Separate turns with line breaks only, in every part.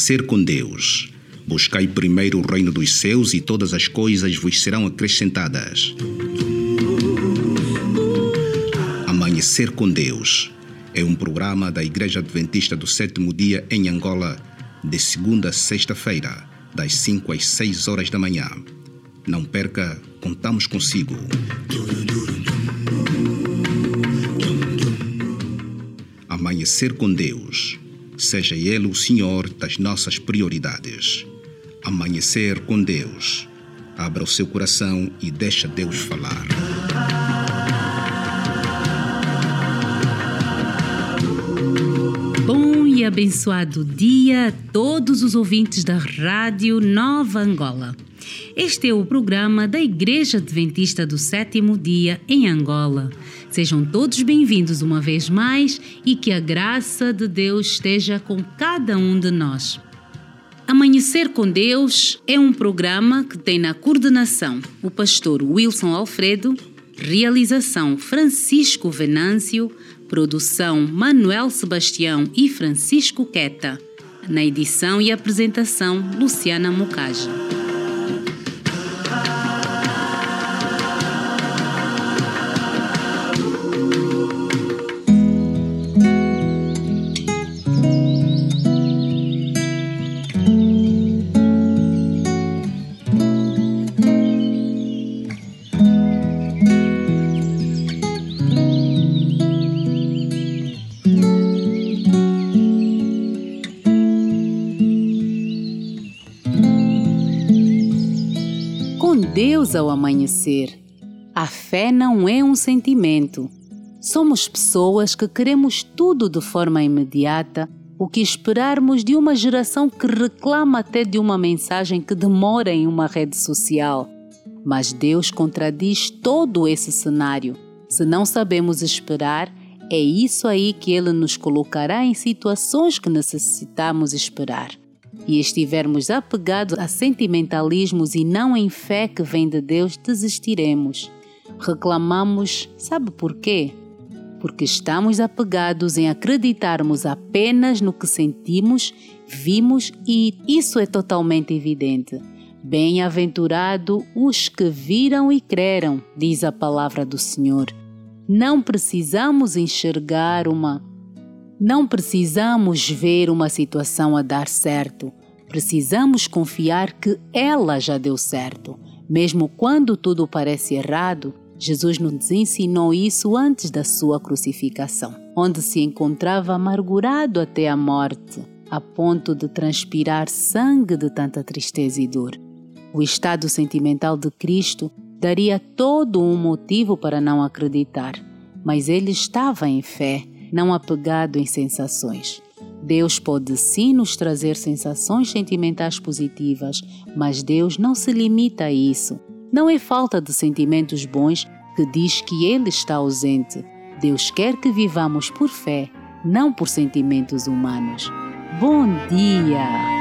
Amanhecer com Deus. Buscai primeiro o reino dos céus e todas as coisas vos serão acrescentadas. Amanhecer com Deus é um programa da Igreja Adventista do Sétimo Dia em Angola, de segunda a sexta-feira, das 5 às 6 horas da manhã. Não perca, contamos consigo. Amanhecer com Deus. Seja Ele o Senhor das nossas prioridades. Amanhecer com Deus. Abra o seu coração e deixa Deus falar.
Bom e abençoado dia a todos os ouvintes da Rádio Nova Angola. Este é o programa da Igreja Adventista do Sétimo Dia em Angola. Sejam todos bem-vindos uma vez mais e que a graça de Deus esteja com cada um de nós. Amanhecer com Deus é um programa que tem na coordenação o pastor Wilson Alfredo, realização Francisco Venâncio, produção Manuel Sebastião e Francisco Queta. Na edição e apresentação, Luciana Mucaja. Deus ao amanhecer. A fé não é um sentimento. Somos pessoas que queremos tudo de forma imediata, o que esperarmos de uma geração que reclama até de uma mensagem que demora em uma rede social. Mas Deus contradiz todo esse cenário. Se não sabemos esperar, é isso aí que Ele nos colocará em situações que necessitamos esperar e estivermos apegados a sentimentalismos e não em fé que vem de Deus, desistiremos. Reclamamos, sabe por quê? Porque estamos apegados em acreditarmos apenas no que sentimos, vimos e isso é totalmente evidente. Bem-aventurado os que viram e creram, diz a palavra do Senhor. Não precisamos enxergar uma não precisamos ver uma situação a dar certo. Precisamos confiar que ela já deu certo. Mesmo quando tudo parece errado, Jesus nos ensinou isso antes da sua crucificação, onde se encontrava amargurado até a morte, a ponto de transpirar sangue de tanta tristeza e dor. O estado sentimental de Cristo daria todo um motivo para não acreditar, mas ele estava em fé não apegado em sensações. Deus pode sim nos trazer sensações sentimentais positivas, mas Deus não se limita a isso. Não é falta de sentimentos bons que diz que Ele está ausente. Deus quer que vivamos por fé, não por sentimentos humanos. Bom dia!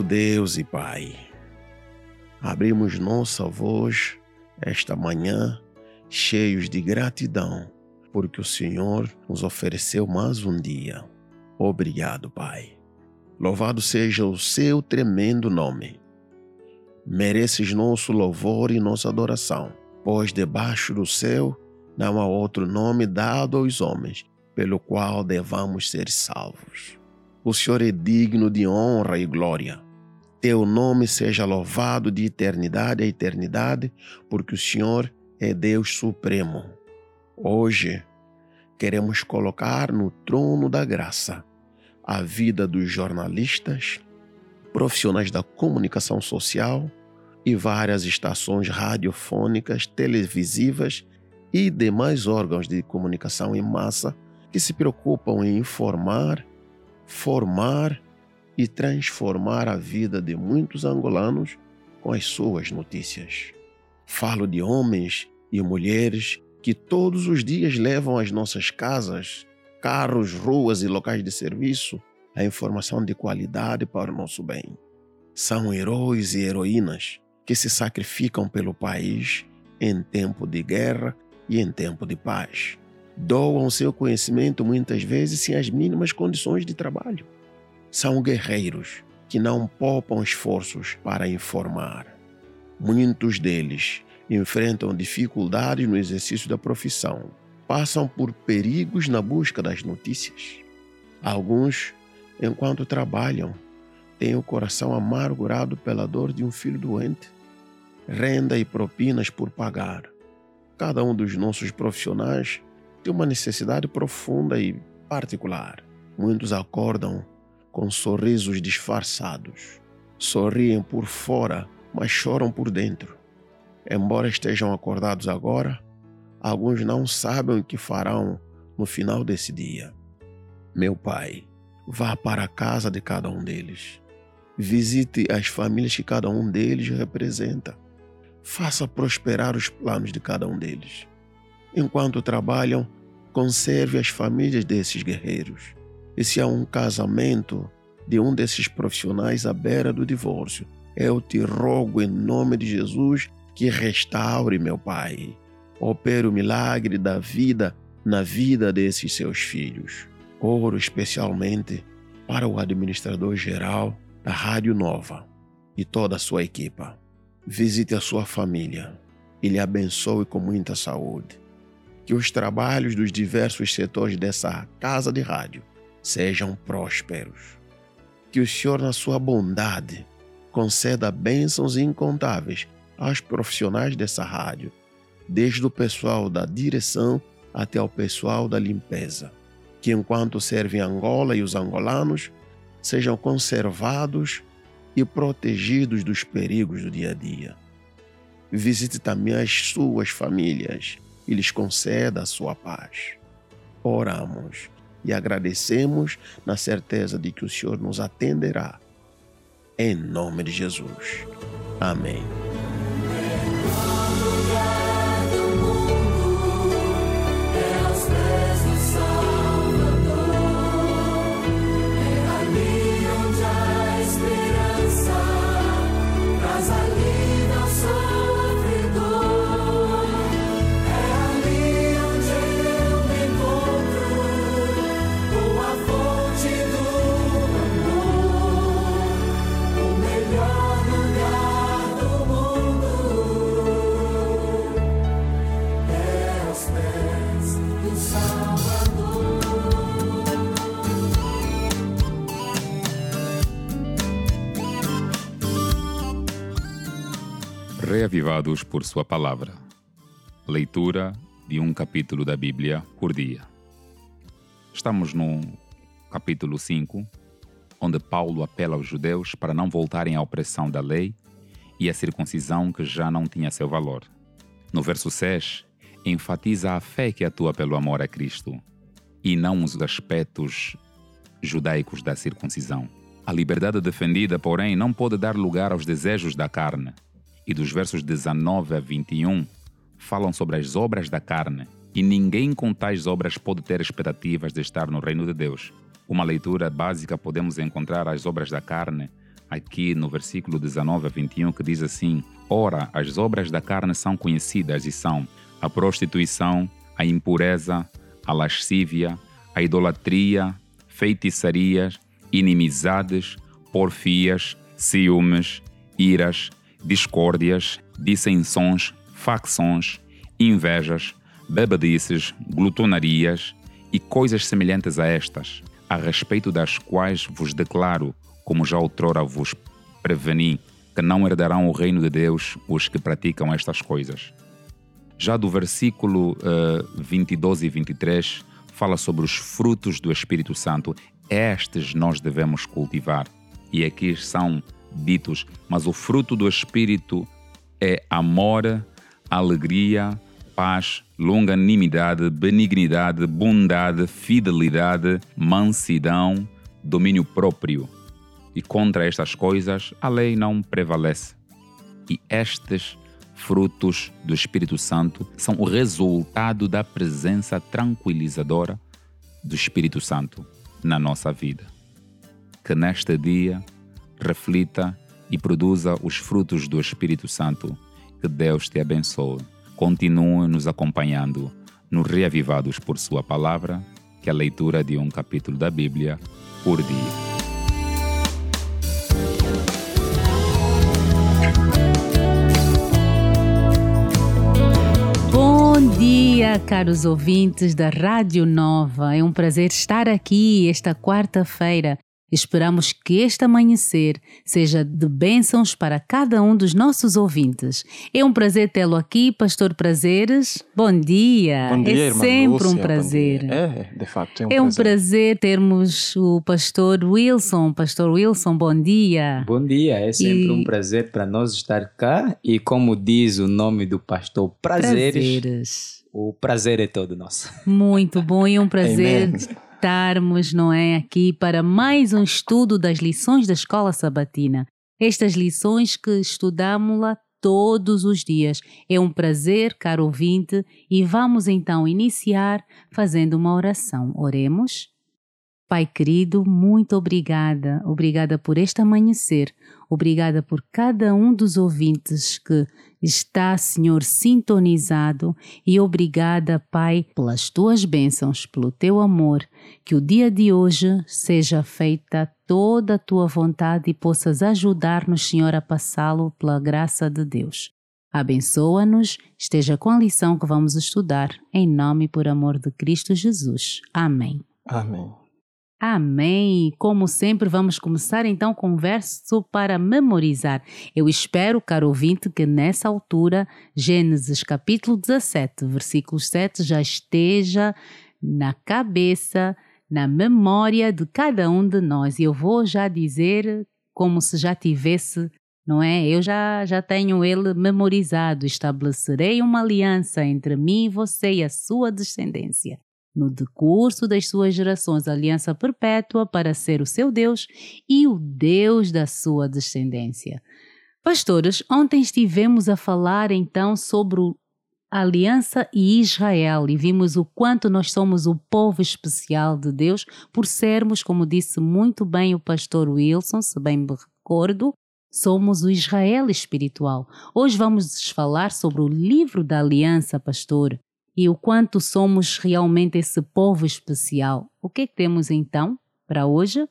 Nosso Deus e Pai, abrimos nossa voz esta manhã cheios de gratidão, porque o Senhor nos ofereceu mais um dia. Obrigado, Pai. Louvado seja o seu tremendo nome. Mereces nosso louvor e nossa adoração, pois debaixo do céu não há outro nome dado aos homens pelo qual devamos ser salvos. O Senhor é digno de honra e glória. Teu nome seja louvado de eternidade a eternidade, porque o Senhor é Deus Supremo. Hoje, queremos colocar no trono da graça a vida dos jornalistas, profissionais da comunicação social e várias estações radiofônicas, televisivas e demais órgãos de comunicação em massa que se preocupam em informar, formar e transformar a vida de muitos angolanos com as suas notícias. Falo de homens e mulheres que todos os dias levam às nossas casas, carros, ruas e locais de serviço a informação de qualidade para o nosso bem. São heróis e heroínas que se sacrificam pelo país em tempo de guerra e em tempo de paz. Doam seu conhecimento muitas vezes sem as mínimas condições de trabalho. São guerreiros que não poupam esforços para informar. Muitos deles enfrentam dificuldades no exercício da profissão, passam por perigos na busca das notícias. Alguns, enquanto trabalham, têm o coração amargurado pela dor de um filho doente, renda e propinas por pagar. Cada um dos nossos profissionais tem uma necessidade profunda e particular. Muitos acordam com sorrisos disfarçados, sorriem por fora mas choram por dentro. Embora estejam acordados agora, alguns não sabem o que farão no final desse dia. Meu Pai, vá para a casa de cada um deles. Visite as famílias que cada um deles representa. Faça prosperar os planos de cada um deles. Enquanto trabalham, conserve as famílias desses guerreiros. E se há um casamento de um desses profissionais à beira do divórcio, eu te rogo em nome de Jesus que restaure, meu Pai. Opere o milagre da vida na vida desses seus filhos. Oro especialmente para o administrador geral da Rádio Nova e toda a sua equipa. Visite a sua família e lhe abençoe com muita saúde. Que os trabalhos dos diversos setores dessa casa de rádio sejam prósperos. Que o Senhor, na sua bondade, conceda bênçãos incontáveis aos profissionais dessa rádio, desde o pessoal da direção até o pessoal da limpeza, que enquanto servem Angola e os angolanos, sejam conservados e protegidos dos perigos do dia a dia. Visite também as suas famílias e lhes conceda a sua paz. Oramos e agradecemos na certeza de que o Senhor nos atenderá em nome de Jesus. Amém.
Reavivados por Sua palavra. Leitura de um capítulo da Bíblia por dia. Estamos no capítulo 5, onde Paulo apela aos judeus para não voltarem à opressão da lei e à circuncisão que já não tinha seu valor. No verso 6, enfatiza a fé que atua pelo amor a Cristo e não os aspectos judaicos da circuncisão. A liberdade defendida, porém, não pode dar lugar aos desejos da carne e dos versos 19 a 21 falam sobre as obras da carne E ninguém com tais obras pode ter expectativas de estar no reino de Deus. Uma leitura básica podemos encontrar as obras da carne, aqui no versículo 19 a 21, que diz assim: Ora, as obras da carne são conhecidas e são a prostituição, a impureza, a lascívia, a idolatria, feitiçarias, inimizades, porfias, ciúmes, iras, discórdias, dissensões, facções, invejas, bebedices, glutonarias e coisas semelhantes a estas, a respeito das quais vos declaro, como já outrora vos preveni, que não herdarão o reino de Deus os que praticam estas coisas. Já do versículo uh, 22 e 23, fala sobre os frutos do Espírito Santo. Estes nós devemos cultivar. E aqui são ditos, mas o fruto do Espírito é amor, alegria, paz, longanimidade, benignidade, bondade, fidelidade, mansidão, domínio próprio. E contra estas coisas a lei não prevalece. E estes frutos do Espírito Santo são o resultado da presença tranquilizadora do Espírito Santo na nossa vida. Que neste dia reflita e produza os frutos do Espírito Santo. Que Deus te abençoe continue nos acompanhando no Reavivados por Sua Palavra, que é a leitura de um capítulo da Bíblia por dia.
Bom dia, caros ouvintes da Rádio Nova. É um prazer estar aqui esta quarta-feira Esperamos que este amanhecer seja de bênçãos para cada um dos nossos ouvintes. É um prazer tê-lo aqui, Pastor Prazeres. Bom dia.
Bom dia,
é
irmã
sempre
Lúcia,
um prazer.
É, de facto, é um
É um
prazer.
prazer termos o Pastor Wilson. Pastor Wilson, bom dia.
Bom dia, é sempre
E-
um prazer para nós estar cá e como diz o nome do pastor Prazeres,
Prazeres.
o prazer é todo nosso.
Muito bom e um prazer
Amen.
estarmos, não é, aqui para mais um estudo das lições da Escola Sabatina. Estas lições que estudamos lá todos os dias. É um prazer, caro ouvinte, e vamos então iniciar fazendo uma oração. Oremos. Pai querido, muito obrigada. Obrigada por este amanhecer. Obrigada por cada um dos ouvintes que está, Senhor, sintonizado. E obrigada, Pai, pelas tuas bênçãos, pelo teu amor. Que o dia de hoje seja feita toda a tua vontade e possas ajudar-nos, Senhor, a passá-lo pela graça de Deus. Abençoa-nos, esteja com a lição que vamos estudar, em nome e por amor de Cristo Jesus. Amém.
Amém.
Amém! Como sempre, vamos começar então com um verso para memorizar. Eu espero, caro ouvinte, que nessa altura, Gênesis capítulo 17, versículo 7, já esteja na cabeça, na memória de cada um de nós. E eu vou já dizer como se já tivesse, não é? Eu já, já tenho ele memorizado. Estabelecerei uma aliança entre mim e você e a sua descendência no decurso das suas gerações, aliança perpétua para ser o seu Deus e o Deus da sua descendência. Pastores, ontem estivemos a falar então sobre a aliança e Israel e vimos o quanto nós somos o povo especial de Deus por sermos, como disse muito bem o pastor Wilson, se bem me recordo, somos o Israel espiritual. Hoje vamos falar sobre o livro da aliança, pastor e o quanto somos realmente esse povo especial. O que é que temos então para hoje?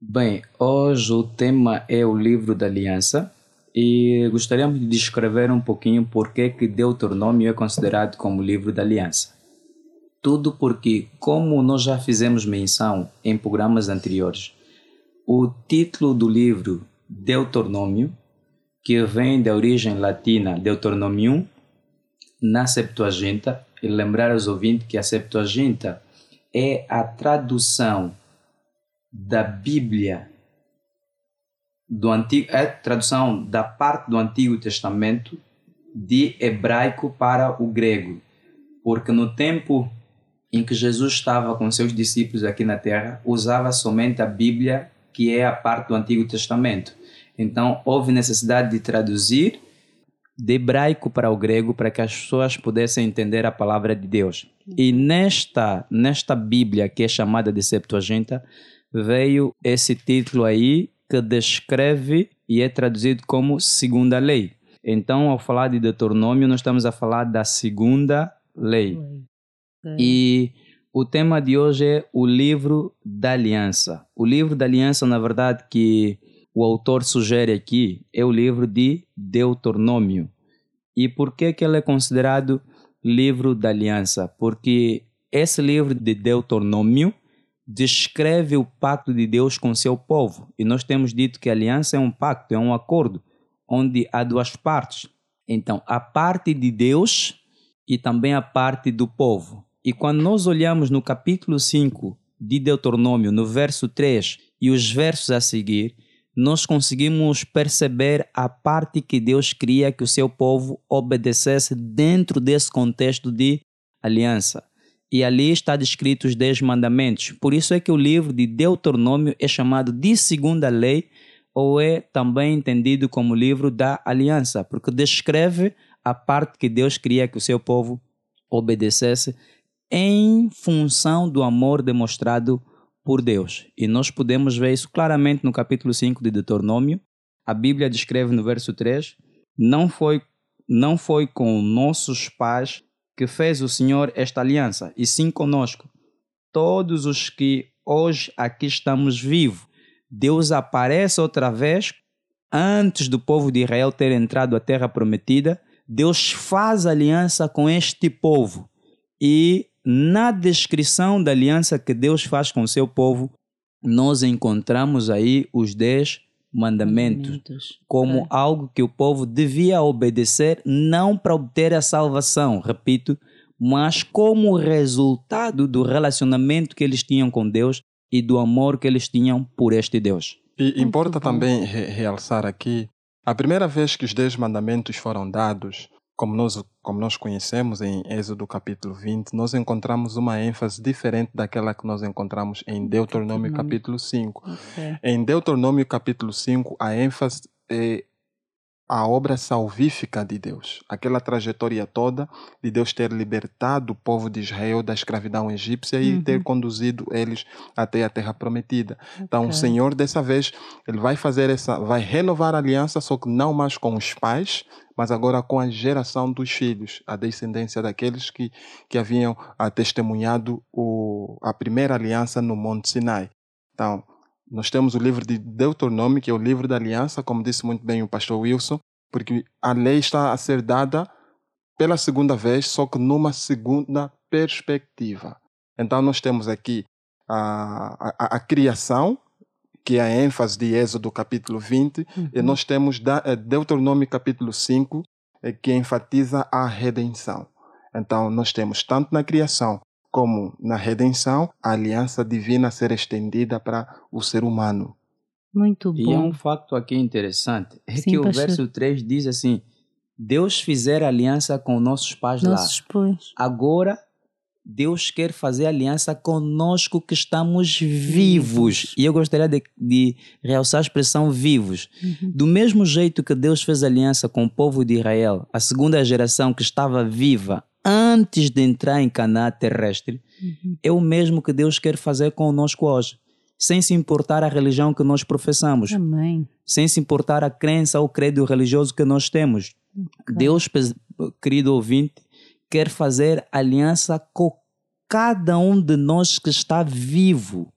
Bem, hoje o tema é o livro da aliança e gostaríamos de descrever um pouquinho por que que Deuteronômio é considerado como livro da aliança. Tudo porque, como nós já fizemos menção em programas anteriores, o título do livro Deuteronômio, que vem da origem latina Deuteronomium, na Septuaginta, e lembrar aos ouvintes que a Septuaginta é a tradução da Bíblia do Antigo, é tradução da parte do Antigo Testamento de hebraico para o grego, porque no tempo em que Jesus estava com seus discípulos aqui na terra, usava somente a Bíblia, que é a parte do Antigo Testamento. Então, houve necessidade de traduzir de hebraico para o grego para que as pessoas pudessem entender a palavra de Deus. E nesta, nesta Bíblia, que é chamada de Septuaginta, veio esse título aí que descreve e é traduzido como segunda lei. Então, ao falar de Deuteronômio, nós estamos a falar da segunda lei. E o tema de hoje é o livro da aliança. O livro da aliança, na verdade, que o autor sugere aqui é o livro de Deuteronômio. E por que, que ele é considerado livro da aliança? Porque esse livro de Deuteronômio descreve o pacto de Deus com seu povo. E nós temos dito que a aliança é um pacto, é um acordo, onde há duas partes. Então, a parte de Deus e também a parte do povo. E quando nós olhamos no capítulo 5 de Deuteronômio, no verso 3 e os versos a seguir, nós conseguimos perceber a parte que Deus queria que o seu povo obedecesse dentro desse contexto de aliança. E ali está descrito os dez mandamentos. Por isso é que o livro de Deuteronômio é chamado de segunda lei ou é também entendido como livro da aliança, porque descreve a parte que Deus queria que o seu povo obedecesse em função do amor demonstrado por Deus. E nós podemos ver isso claramente no capítulo 5 de Deuteronômio. A Bíblia descreve no verso 3: Não foi, não foi com nossos pais que fez o Senhor esta aliança, e sim conosco. Todos os que hoje aqui estamos vivos, Deus aparece outra vez antes do povo de Israel ter entrado à terra prometida. Deus faz aliança com este povo e na descrição da aliança que Deus faz com o seu povo, nós encontramos aí os dez mandamentos, mandamentos. como é. algo que o povo devia obedecer, não para obter a salvação, repito, mas como resultado do relacionamento que eles tinham com Deus e do amor que eles tinham por este Deus.
E importa também re realçar aqui, a primeira vez que os dez mandamentos foram dados, como nós, como nós conhecemos em Êxodo capítulo 20, nós encontramos uma ênfase diferente daquela que nós encontramos em Deuteronômio capítulo 5. Okay. Em Deuteronômio capítulo 5, a ênfase é a obra salvífica de Deus, aquela trajetória toda de Deus ter libertado o povo de Israel da escravidão egípcia uhum. e ter conduzido eles até a terra prometida. Okay. Então, o Senhor dessa vez, ele vai fazer essa, vai renovar a aliança, só que não mais com os pais, mas agora com a geração dos filhos, a descendência daqueles que, que haviam testemunhado o, a primeira aliança no Monte Sinai. Então, nós temos o livro de Deuteronômio, que é o livro da aliança, como disse muito bem o pastor Wilson, porque a lei está a ser dada pela segunda vez, só que numa segunda perspectiva. Então, nós temos aqui a, a, a criação, que é a ênfase de Êxodo capítulo 20, uhum. e nós temos eh, Deuteronômio capítulo 5, eh, que enfatiza a redenção. Então, nós temos tanto na criação como na redenção a aliança divina ser estendida para o ser humano.
Muito bom.
E é um facto aqui interessante, é Sim, que pastor. o verso 3 diz assim, Deus fizer aliança com nossos pais nossos lá. Pais. Agora Deus quer fazer aliança conosco que estamos vivos. E eu gostaria de, de realçar a expressão vivos. Uhum. Do mesmo jeito que Deus fez aliança com o povo de Israel, a segunda geração que estava viva antes de entrar em Canaã terrestre, uhum. é o mesmo que Deus quer fazer conosco hoje. Sem se importar a religião que nós professamos.
Amém.
Sem se importar a crença ou credo religioso que nós temos. Okay. Deus, querido ouvinte, quer fazer aliança com cada um de nós que está vivo.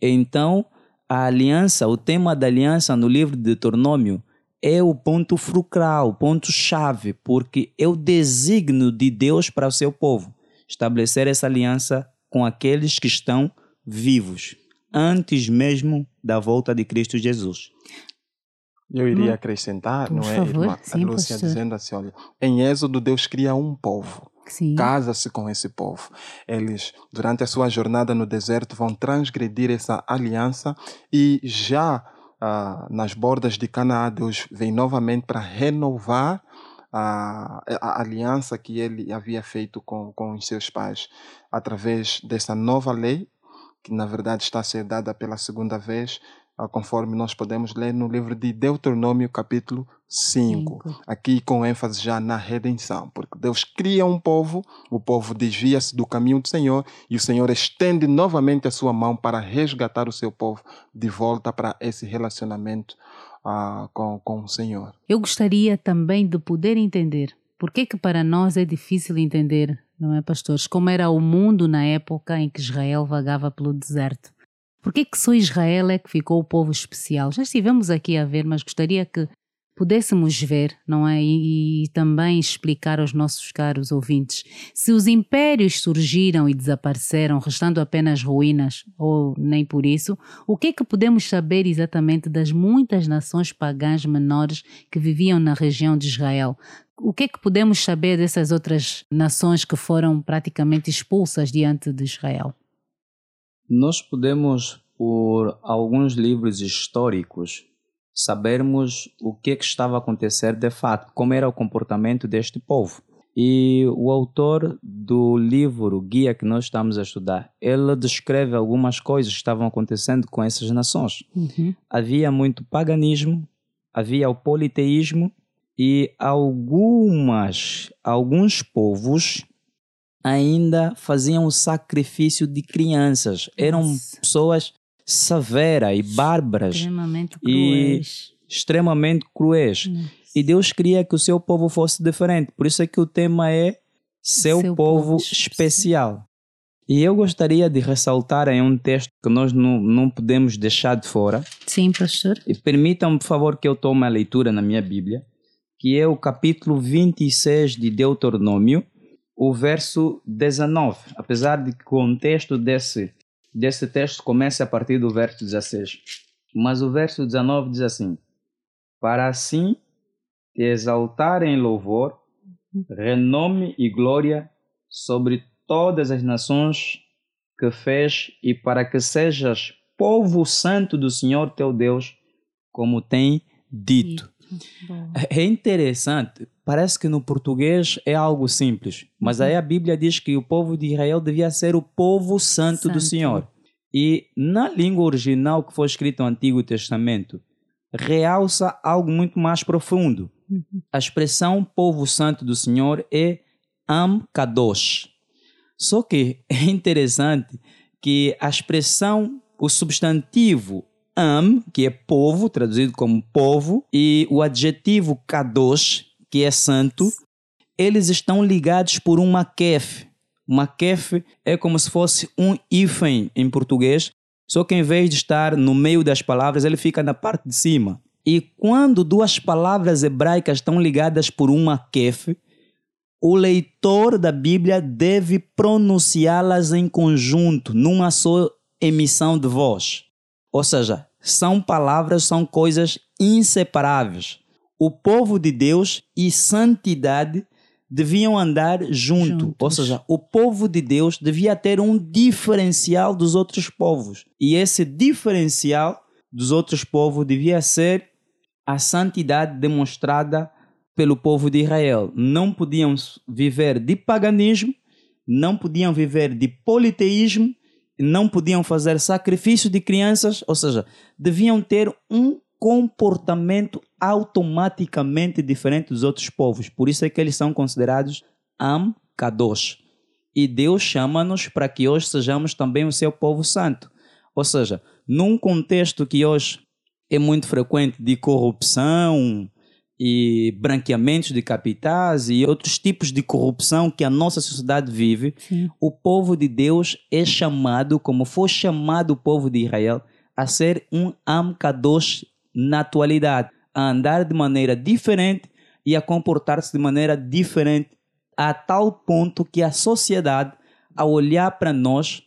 Então, a aliança, o tema da aliança no livro de Deuteronômio é o ponto fulcral, o ponto chave, porque é o designo de Deus para o seu povo estabelecer essa aliança com aqueles que estão vivos, antes mesmo da volta de Cristo Jesus.
Eu iria acrescentar, Por não é, favor, irmã sim, Lúcia, pastor. dizendo assim, olha, em Êxodo Deus cria um povo, casa-se com esse povo. Eles, durante a sua jornada no deserto, vão transgredir essa aliança e já ah, nas bordas de Canaã, Deus vem novamente para renovar a, a, aliança que ele havia feito com, com os seus pais, através dessa nova lei, que na verdade está a ser dada pela segunda vez, conforme nós podemos ler no livro de Deuteronômio, capítulo 5.
Cinco.
Aqui com ênfase já na redenção, porque Deus cria um povo, o povo desvia-se do caminho do Senhor e o Senhor estende novamente a sua mão para resgatar o seu povo de volta para esse relacionamento ah, com, com o Senhor.
Eu gostaria também de poder entender por que que para nós é difícil entender, não é, pastores, como era o mundo na época em que Israel vagava pelo deserto. Por que que só Israel é que ficou o povo especial? Já estivemos aqui a ver, mas gostaria que pudéssemos ver, não é? E, e também explicar aos nossos caros ouvintes se os impérios surgiram e desapareceram, restando apenas ruínas, ou nem por isso, o que é que podemos saber exatamente das muitas nações pagãs menores que viviam na região de Israel? O que é que podemos saber dessas outras nações que foram praticamente expulsas diante de Israel?
Nós podemos, por alguns livros históricos, sabermos o que, é que estava a acontecer de fato, como era o comportamento deste povo. E o autor do livro guia que nós estamos a estudar, ele descreve algumas coisas que estavam acontecendo com essas nações.
Uhum.
Havia muito paganismo, havia o politeísmo e algumas alguns povos ainda faziam o sacrifício de crianças. Eram
Nossa.
pessoas severas e bárbaras
Extremamente
e
cruéis.
extremamente cruéis.
Hum.
E Deus queria que o seu povo fosse diferente. Por isso é que o tema é seu,
Seu
povo,
povo
especial. E eu gostaria de ressaltar em um texto que nós não, não podemos deixar de fora.
Sim, pastor.
E permitam-me, por favor, que eu tome a leitura na minha Bíblia, que é o capítulo 26 de Deuteronômio, o verso 19. Apesar de que o contexto desse, desse texto começa a partir do verso 16. Mas o verso 19 diz assim: Para assim te exaltar em louvor, renome e glória sobre todas as nações que fez, e para que sejas povo santo do Senhor teu Deus, como tem dito.
Bom.
É interessante, parece que no português é algo simples, mas aí a Bíblia diz que o povo de Israel devia ser o povo santo, do
Santo.
Senhor. E na língua original que foi escrito no Antigo Testamento, realça algo muito mais profundo. A expressão povo santo do Senhor é Am Kadosh. Só que é interessante que a expressão, o substantivo Am, que é povo, traduzido como povo, e o adjetivo Kadosh, que é santo, eles estão ligados por uma kef. Uma kef é como se fosse um hífen em português, só que em vez de estar no meio das palavras, ele fica na parte de cima. E quando duas palavras hebraicas estão ligadas por uma kef, o leitor da Bíblia deve pronunciá-las em conjunto, numa só emissão de voz. Ou seja, são palavras, são coisas inseparáveis. O povo de Deus e santidade deviam andar junto.
Juntos.
Ou seja, o povo de Deus devia ter um diferencial dos outros povos. E esse diferencial dos outros povos devia ser a santidade demonstrada pelo povo de Israel. Não podiam viver de paganismo, não podiam viver de politeísmo, não podiam fazer sacrifício de crianças, ou seja, deviam ter um comportamento automaticamente diferente dos outros povos. Por isso é que eles são considerados Am Kadosh. E Deus chama-nos para que hoje sejamos também o seu povo santo. Ou seja, num contexto que hoje é muito frequente de corrupção e branqueamentos de capitais e outros tipos de corrupção que a nossa sociedade vive,
Sim.
o povo de Deus é chamado, como foi chamado o povo de Israel, a ser um Am Kadosh na atualidade, a andar de maneira diferente e a comportar-se de maneira diferente, a tal ponto que a sociedade, ao olhar para nós,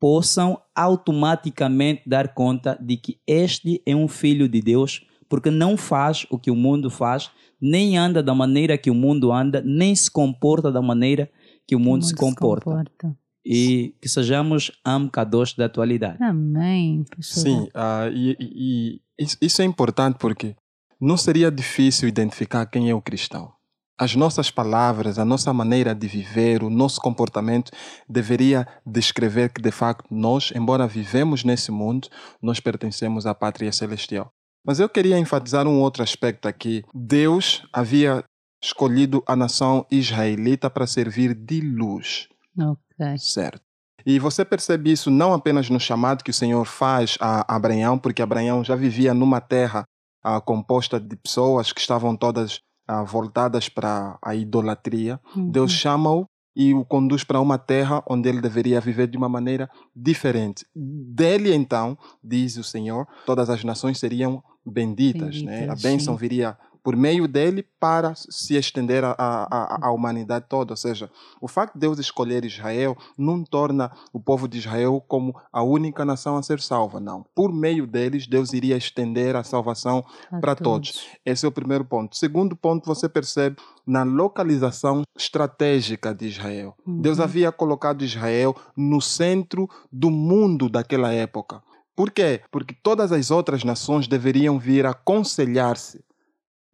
possam automaticamente dar conta de que este é um filho de Deus, porque não faz o que o mundo faz, nem anda da maneira que o mundo anda, nem se comporta da maneira que o mundo, se comporta.
comporta.
E que sejamos Am Kadosh da atualidade.
Amém. pastor.
Sim, ah, e, e- e isso- isso é importante porque não seria difícil identificar quem é o cristão. as nossas palavras, a nossa maneira de viver, o nosso comportamento deveria descrever que de facto nós, embora vivemos nesse mundo, nós pertencemos à pátria celestial. Mas eu queria enfatizar um outro aspecto aqui. Deus havia escolhido a nação israelita para servir de luz.
Ok.
Certo. E você percebe isso não apenas no chamado que o Senhor faz a Abraão, porque Abraão já vivia numa terra ah, composta de pessoas que estavam todas ah, voltadas para a idolatria.
Uhum.
Deus chama-o e o conduz para uma terra onde ele deveria viver de uma maneira diferente. Dele, então, diz o Senhor, todas as nações seriam benditas. né? A
Benditas,
bênção
sim.
viria por meio dele para se estender à- humanidade toda. Ou seja, o facto de Deus escolher Israel não torna o povo de Israel como a única nação a ser salva, não. Por meio deles, Deus iria estender a salvação
A
para todos. Esse é o primeiro ponto. Segundo ponto, você percebe na localização estratégica de Israel. Deus
Uhum.
havia colocado Israel no centro do mundo daquela época. Por quê? Porque todas as outras nações deveriam vir aconselhar-se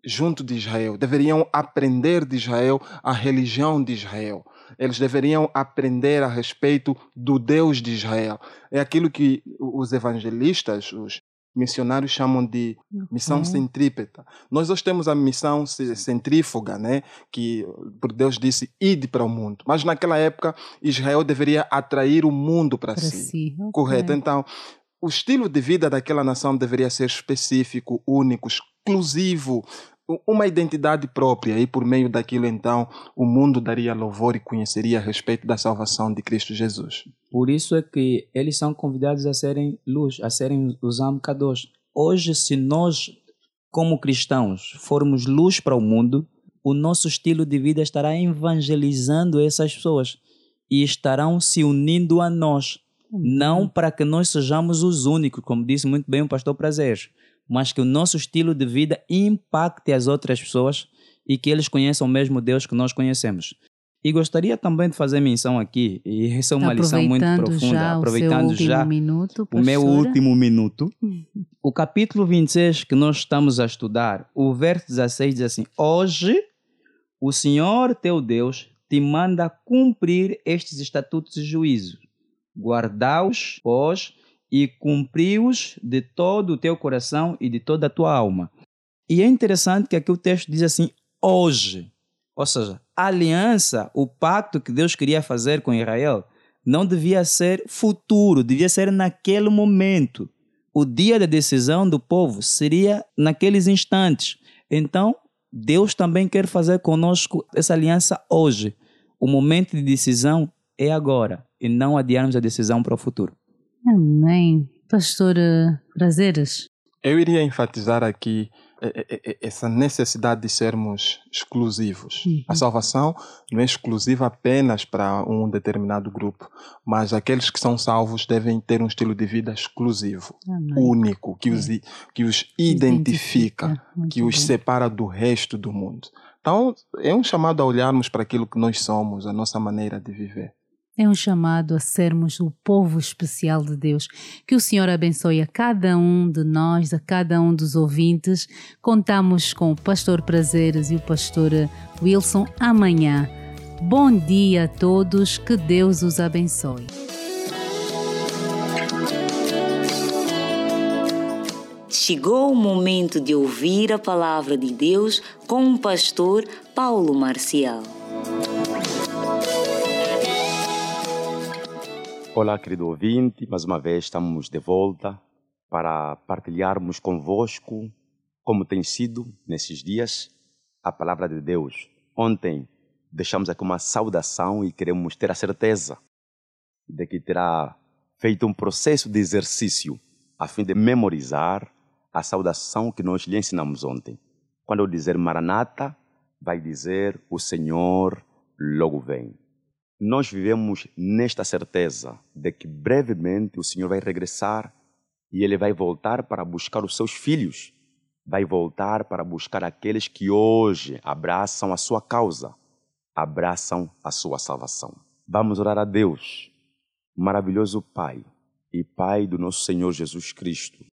junto de Israel, deveriam aprender de Israel a religião de Israel. Eles deveriam aprender a respeito do Deus de Israel. É aquilo que os evangelistas, os missionários chamam de missão
Ok.
centrípeta. Nós hoje temos a missão ce- centrífuga, né? que por Deus disse ide para o mundo. Mas naquela época Israel deveria atrair o mundo para si.
si.
Correto. Então, o estilo de vida daquela nação deveria ser específico, único, exclusivo, uma identidade própria. E por meio daquilo, então, o mundo daria louvor e conheceria a respeito da salvação de Cristo Jesus.
Por isso é que eles são convidados a serem luz, a serem os Amkadosh. Hoje, se nós, como cristãos, formos luz para o mundo, o nosso estilo de vida estará evangelizando essas pessoas e estarão se unindo a nós. Não para que nós sejamos os únicos, como disse muito bem o pastor Prazeres, mas que o nosso estilo de vida impacte as outras pessoas e que eles conheçam o mesmo Deus que nós conhecemos. E gostaria também de fazer menção aqui, e essa é uma lição muito profunda, aproveitando já
minuto,
o meu último minuto. O capítulo 26 que nós estamos a estudar, o verso 16 diz assim: Hoje o Senhor teu Deus te manda cumprir estes estatutos e juízos, guardá-os, pois, e cumpri-os de todo o teu coração e de toda a tua alma. E é interessante que aqui o texto diz assim: hoje. Ou seja, a aliança, o pacto que Deus queria fazer com Israel, não devia ser futuro, devia ser naquele momento. O dia da decisão do povo seria naqueles instantes. Então, Deus também quer fazer conosco essa aliança hoje. O momento de decisão é agora e não adiarmos a decisão para o futuro.
Amém. Pastor eh, Prazeres.
Eu iria enfatizar aqui eh, eh, essa necessidade de sermos exclusivos.
Uhum.
A salvação não é exclusiva apenas para um determinado grupo, mas aqueles que são salvos devem ter um estilo de vida exclusivo,
Amém.
único, que os, i- que os identifica,
Muito
que os
bom.
separa do resto do mundo. Então, é um chamado a olharmos para aquilo que nós somos, a nossa maneira de viver.
É um chamado a sermos o povo especial de Deus. Que o Senhor abençoe a cada um de nós, a cada um dos ouvintes. Contamos com o Pastor Prazeres e o Pastor Wilson amanhã. Bom dia a todos, que Deus os abençoe.
Chegou o momento de ouvir a palavra de Deus com o pastor Paulo Marcial.
Olá, querido ouvinte, mais uma vez estamos de volta para partilharmos convosco como tem sido nesses dias a palavra de Deus. Ontem deixamos aqui uma saudação e queremos ter a certeza de que terá feito um processo de exercício a fim de memorizar a saudação que nós lhe ensinamos ontem. Quando eu dizer Maranata, vai dizer o Senhor logo vem. Nós vivemos nesta certeza de que brevemente o Senhor vai regressar e ele vai voltar para buscar os seus filhos, vai voltar para buscar aqueles que hoje abraçam a sua causa, abraçam a sua salvação. Vamos orar a Deus, maravilhoso Pai e Pai do nosso Senhor Jesus Cristo.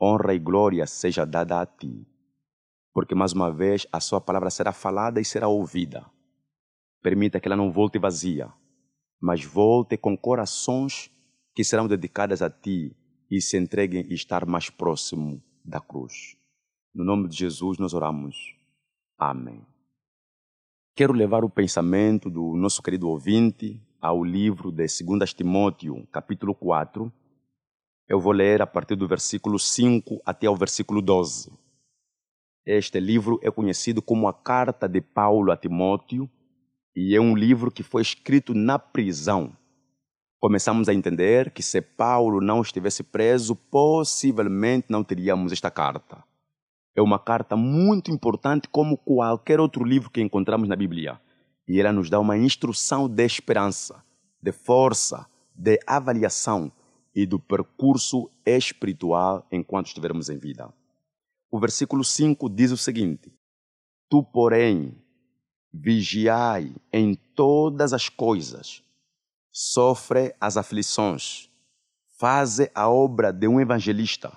Honra e glória seja dada a ti. porque mais uma vez a sua palavra será falada e será ouvida. Permita que ela não volte vazia, mas volte com corações que serão dedicadas a ti e se entreguem e estar mais próximo da cruz. No nome de Jesus nós oramos. Amém. Quero levar o pensamento do nosso querido ouvinte ao livro de 2 Timóteo, capítulo 4. Eu vou ler a partir do versículo 5 até o versículo 12. Este livro é conhecido como a Carta de Paulo a Timóteo e é um livro que foi escrito na prisão. Começamos a entender que se Paulo não estivesse preso, possivelmente não teríamos esta carta. É uma carta muito importante, como qualquer outro livro que encontramos na Bíblia. E ela nos dá uma instrução de esperança, de força, de avaliação e do percurso espiritual enquanto estivermos em vida. O versículo 5 diz o seguinte: Tu, porém, vigiai em todas as coisas, sofre as aflições, faze a obra de um evangelista.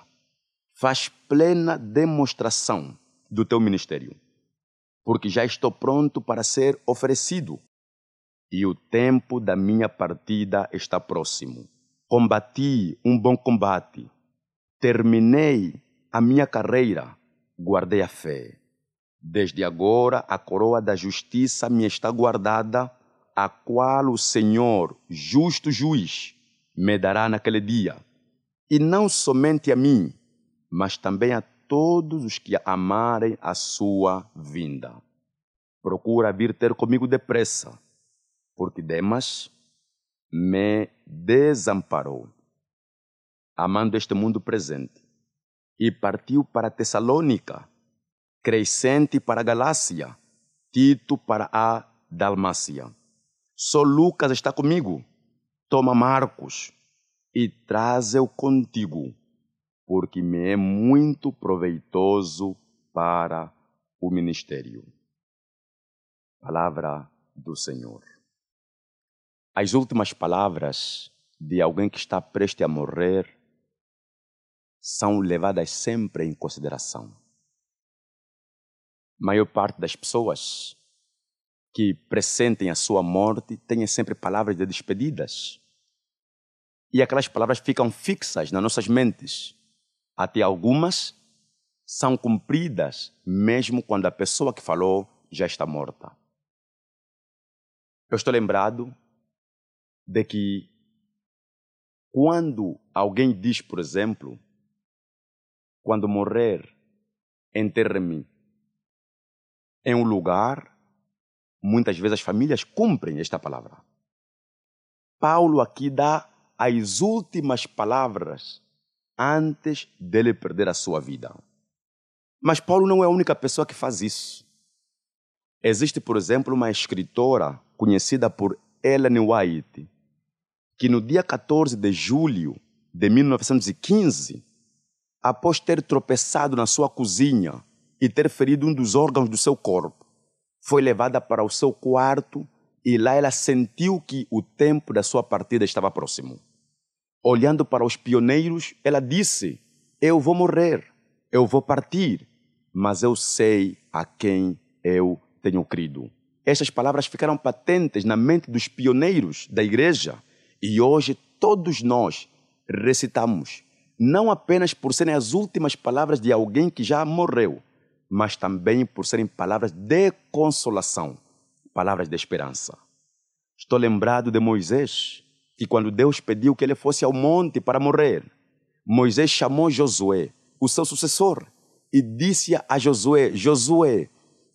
Faz plena demonstração do teu ministério, porque já estou pronto para ser oferecido. E o tempo da minha partida está próximo. Combati um bom combate, terminei a minha carreira, guardei a fé. Desde agora a coroa da justiça me está guardada, a qual o Senhor, justo juiz, me dará naquele dia. E não somente a mim, mas também a todos os que amarem a sua vinda. Procura vir ter comigo depressa, porque Demas me desamparou, amando este mundo presente, e partiu para Tessalônica, Crescente para a Galácia, Tito para a Dalmácia. Só Lucas está comigo. Toma Marcos e traze-o contigo porque me é muito proveitoso para o ministério. Palavra do Senhor. As últimas palavras de alguém que está prestes a morrer são levadas sempre em consideração. Maior parte das pessoas que pressentem a sua morte têm sempre palavras de despedidas. E aquelas palavras ficam fixas nas nossas mentes até algumas são cumpridas mesmo quando a pessoa que falou já está morta. Eu estou lembrado de que quando alguém diz, por exemplo, quando morrer, enterre-me em um lugar, muitas vezes as famílias cumprem esta palavra. Paulo aqui dá as últimas palavras antes dele perder a sua vida. Mas Paulo não é a única pessoa que faz isso. Existe, por exemplo, uma escritora conhecida por Ellen White, que no dia 14 de julho de 1915, após ter tropeçado na sua cozinha e ter ferido um dos órgãos do seu corpo, foi levada para o seu quarto e lá ela sentiu que o tempo da sua partida estava próximo olhando para os pioneiros, ela disse: Eu vou morrer, eu vou partir, mas eu sei a quem eu tenho crido. Estas palavras ficaram patentes na mente dos pioneiros da igreja e hoje todos nós recitamos, não apenas por serem as últimas palavras de alguém que já morreu, mas também por serem palavras de consolação, palavras de esperança. Estou lembrado de Moisés, que quando Deus pediu que ele fosse ao monte para morrer, Moisés chamou Josué, o seu sucessor, e disse a Josué: Josué,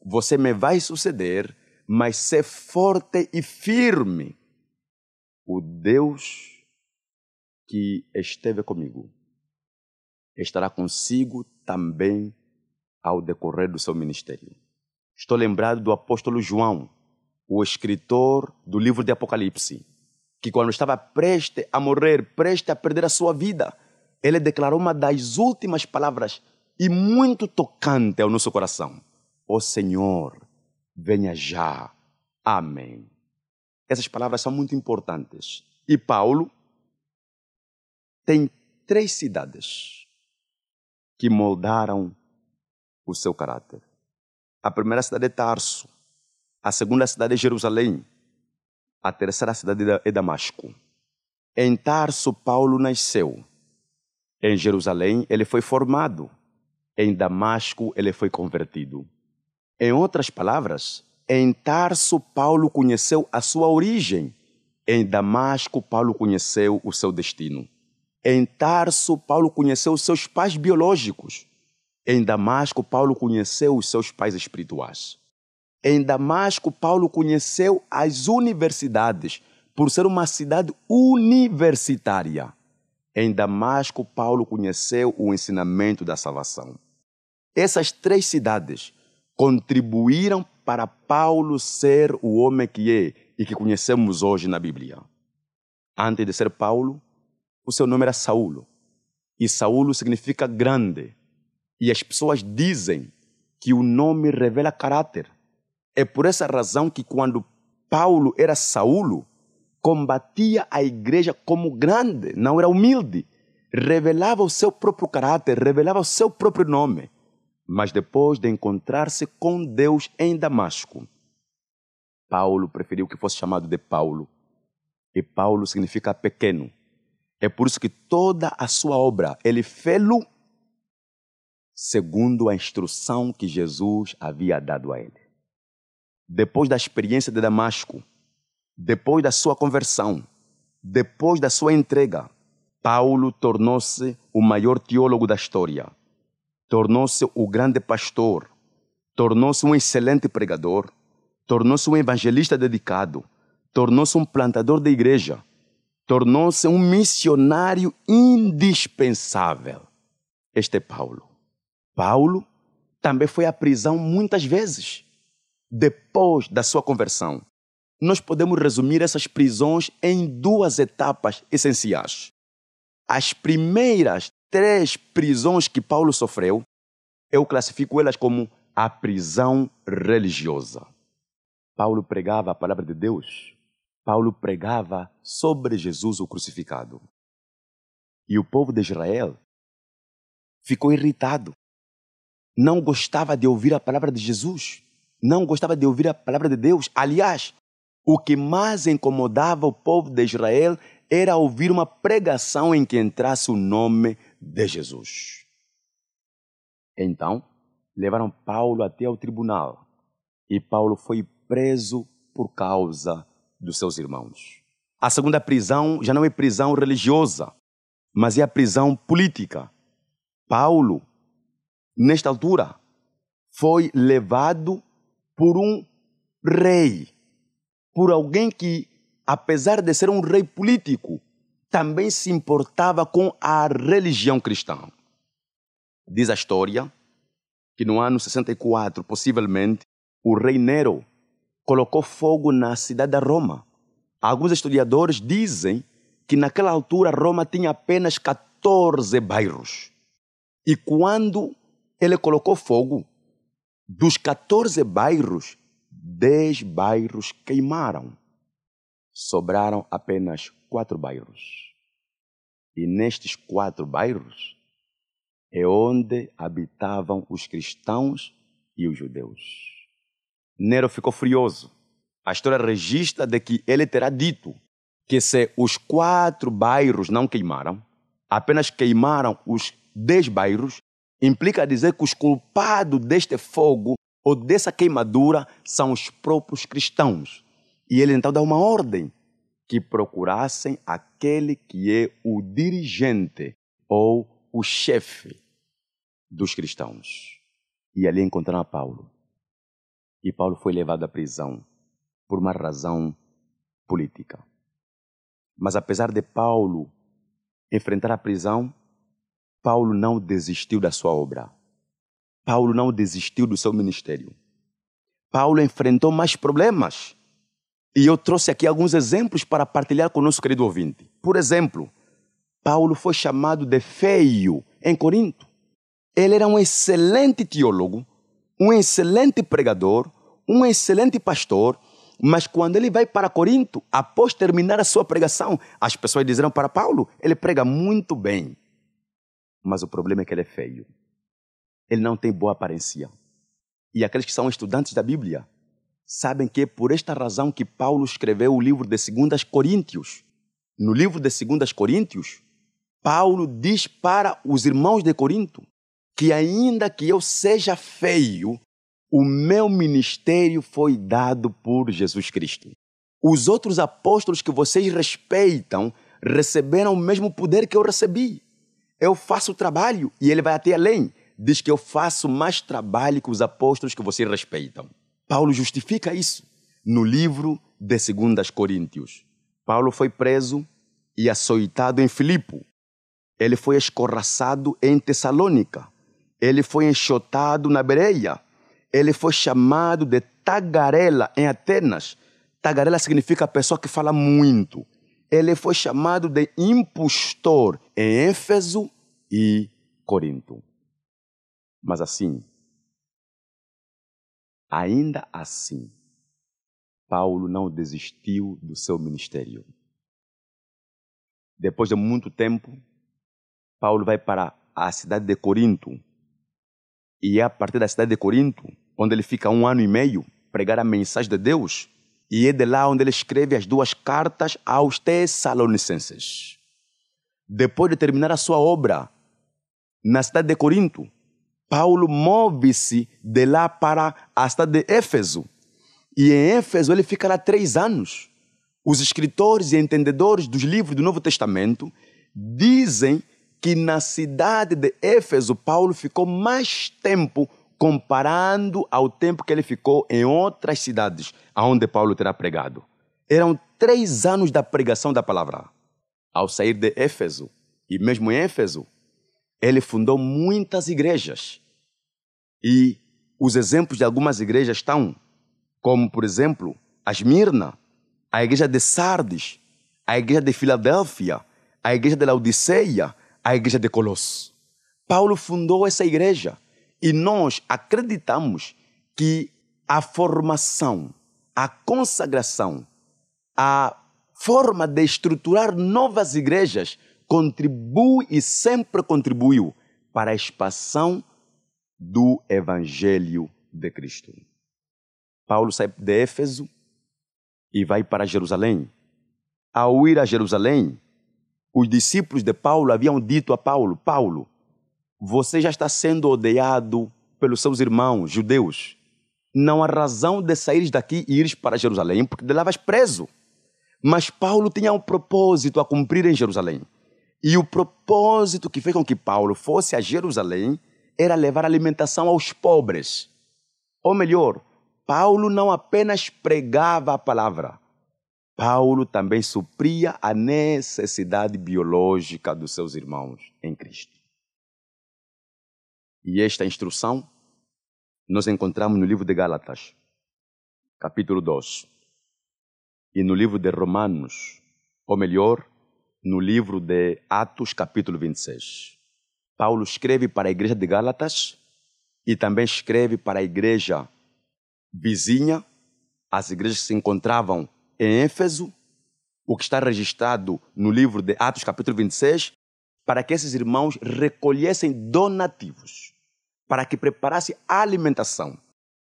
você me vai suceder, mas ser forte e firme. O Deus que esteve comigo estará consigo também ao decorrer do seu ministério. Estou lembrado do apóstolo João, o escritor do livro de Apocalipse que quando estava prestes a morrer, prestes a perder a sua vida, ele declarou uma das últimas palavras e muito tocante ao nosso coração: Ó Senhor, venha já. Amém. Essas palavras são muito importantes. E Paulo tem três cidades que moldaram o seu caráter. A primeira cidade é Tarso. A segunda cidade é Jerusalém. A terceira cidade é Damasco. Em Tarso, Paulo nasceu. Em Jerusalém, ele foi formado. Em Damasco, ele foi convertido. Em outras palavras, em Tarso, Paulo conheceu a sua origem. Em Damasco, Paulo conheceu o seu destino. Em Tarso, Paulo conheceu os seus pais biológicos. Em Damasco, Paulo conheceu os seus pais espirituais. Em Damasco, Paulo conheceu as universidades, por ser uma cidade universitária. Em Damasco, Paulo conheceu o ensinamento da salvação. Essas três cidades contribuíram para Paulo ser o homem que é e que conhecemos hoje na Bíblia. Antes de ser Paulo, o seu nome era Saulo. E Saulo significa grande. E as pessoas dizem que o nome revela caráter. É por essa razão que quando Paulo era Saulo, combatia a igreja como grande, não era humilde. Revelava o seu próprio caráter, revelava o seu próprio nome. Mas depois de encontrar-se com Deus em Damasco, Paulo preferiu que fosse chamado de Paulo. E Paulo significa pequeno. É por isso que toda a sua obra ele fez-lo segundo a instrução que Jesus havia dado a ele. Depois da experiência de Damasco, depois da sua conversão, depois da sua entrega, Paulo tornou-se o maior teólogo da história, tornou-se o grande pastor, tornou-se um excelente pregador, tornou-se um evangelista dedicado, tornou-se um plantador de igreja, tornou-se um missionário indispensável. Este é Paulo. Paulo também foi à prisão muitas vezes, depois da sua conversão nós podemos resumir essas prisões em duas etapas essenciais. As primeiras três prisões que Paulo sofreu, eu classifico elas como a prisão religiosa. Paulo pregava a palavra de Deus. Paulo pregava sobre Jesus o crucificado. E o povo de Israel ficou irritado. Não gostava de ouvir a palavra de Jesus. Não gostava de ouvir a palavra de Deus. Aliás, o que mais incomodava o povo de Israel era ouvir uma pregação em que entrasse o nome de Jesus. Então, levaram Paulo até ao tribunal e Paulo foi preso por causa dos seus irmãos. A segunda prisão já não é prisão religiosa, mas é a prisão política. Paulo, nesta altura, foi levado por um rei por alguém que, apesar de ser um rei político, também se importava com a religião cristã. Diz a história que no ano 64, possivelmente, o rei Nero colocou fogo na cidade de Roma. Alguns historiadores dizem que naquela altura Roma tinha apenas 14 bairros. E quando ele colocou fogo, dos 14 bairros, dez bairros queimaram. Sobraram apenas quatro bairros. E nestes quatro bairros é onde habitavam os cristãos e os judeus. Nero ficou furioso. A história registra de que ele terá dito que se os quatro bairros não queimaram, apenas queimaram os dez bairros, implica dizer que os culpados deste fogo ou dessa queimadura são os próprios cristãos. E ele então dá uma ordem que procurassem aquele que é o dirigente ou o chefe dos cristãos. E ali encontraram Paulo. E Paulo foi levado à prisão por uma razão política. Mas apesar de Paulo enfrentar a prisão, Paulo não desistiu da sua obra. Paulo não desistiu do seu ministério. Paulo enfrentou mais problemas. E eu trouxe aqui alguns exemplos para partilhar com o nosso querido ouvinte. Por exemplo, Paulo foi chamado de feio em Corinto. Ele era um excelente teólogo, um excelente pregador, um excelente pastor, mas quando ele vai para Corinto, após terminar a sua pregação, as pessoas disseram para Paulo: ele prega muito bem, mas o problema é que ele é feio ele não tem boa aparência. e aqueles que são estudantes da Bíblia sabem que é por esta razão que Paulo escreveu o livro de 2 Coríntios. No livro de 2 Coríntios, Paulo diz para os irmãos de Corinto que, ainda que eu seja feio, o meu ministério foi dado por Jesus Cristo. Os outros apóstolos que vocês respeitam receberam o mesmo poder que eu recebi. Eu faço trabalho e ele vai até além. Diz que eu faço mais trabalho que os apóstolos que vocês respeitam. Paulo justifica isso no livro de 2 Coríntios. Paulo foi preso e açoitado em Filipe. Ele foi escorraçado em Tessalônica. Ele foi enxotado na Bereia. Ele foi chamado de tagarela em Atenas. Tagarela significa pessoa que fala muito. Ele foi chamado de impostor em Éfeso e Corinto. Mas assim, ainda assim, Paulo não desistiu do seu ministério. Depois de muito tempo, Paulo vai para a cidade de Corinto, e é a partir da cidade de Corinto, onde ele fica um ano e meio, pregar a mensagem de Deus. E é de lá onde ele escreve as duas cartas aos Tessalonicenses. Depois de terminar a sua obra na cidade de Corinto, Paulo move-se de lá para a cidade de Éfeso. E em Éfeso ele fica lá três anos. Os escritores e entendedores dos livros do Novo Testamento dizem que na cidade de Éfeso, Paulo ficou mais tempo comparando ao tempo que ele ficou em outras cidades aonde Paulo terá pregado. Eram três anos da pregação da palavra. Ao sair de Éfeso, e mesmo em Éfeso, ele fundou muitas igrejas. E os exemplos de algumas igrejas estão, como por exemplo, a Esmirna, a igreja de Sardes, a igreja de Filadélfia, a igreja de Laodiceia, a igreja de Colosso. Paulo fundou essa igreja e nós acreditamos que a formação, a consagração, a forma de estruturar novas igrejas contribui e sempre contribuiu para a expansão do Evangelho de Cristo. Paulo sai de Éfeso e vai para Jerusalém. Ao ir a Jerusalém, os discípulos de Paulo haviam dito a Paulo: Paulo, você já está sendo odiado pelos seus irmãos judeus. Não há razão de saíres daqui e ires para Jerusalém, porque de lá vais preso. Mas Paulo tinha um propósito a cumprir em Jerusalém. E o propósito que fez com que Paulo fosse a Jerusalém era levar alimentação aos pobres. Ou melhor, Paulo não apenas pregava a palavra, Paulo também supria a necessidade biológica dos seus irmãos em Cristo. E esta instrução nós encontramos no livro de Gálatas, capítulo 2, e no livro de Romanos, ou melhor, no livro de Atos, capítulo 26. Paulo escreve para a igreja de Gálatas e também escreve para a igreja vizinha, as igrejas que se encontravam em Éfeso, o que está registrado no livro de Atos, capítulo 26, para que esses irmãos recolhessem donativos, para que preparassem alimentação,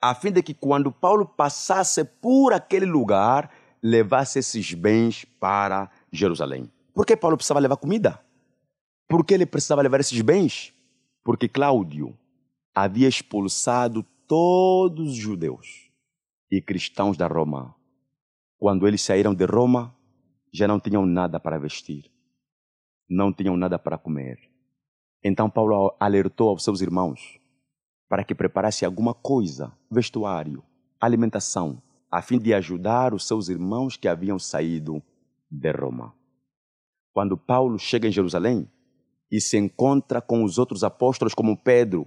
a fim de que quando Paulo passasse por aquele lugar, levasse esses bens para Jerusalém. Por que Paulo precisava levar comida? Por que ele precisava levar esses bens? Porque Cláudio havia expulsado todos os judeus e cristãos da Roma quando eles saíram de Roma, já não tinham nada para vestir, não tinham nada para comer. Então Paulo alertou aos seus irmãos para que preparassem alguma coisa, vestuário, alimentação, a fim de ajudar os seus irmãos que haviam saído de Roma. Quando Paulo chega em Jerusalém e se encontra com os outros apóstolos como Pedro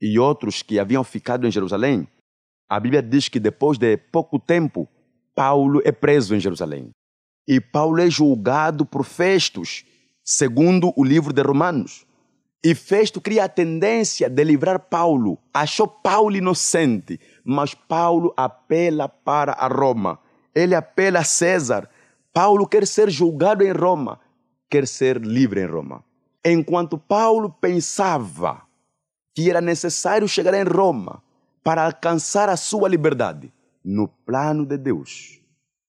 e outros que haviam ficado em Jerusalém, a Bíblia diz que depois de pouco tempo Paulo é preso em Jerusalém. E Paulo é julgado por Festos, segundo o livro de Romanos. E Festo cria a tendência de livrar Paulo. Achou Paulo inocente, mas Paulo apela para a Roma. Ele apela a César. Paulo quer ser julgado em Roma, quer ser livre em Roma. Enquanto Paulo pensava que era necessário chegar em Roma para alcançar a sua liberdade no plano de Deus,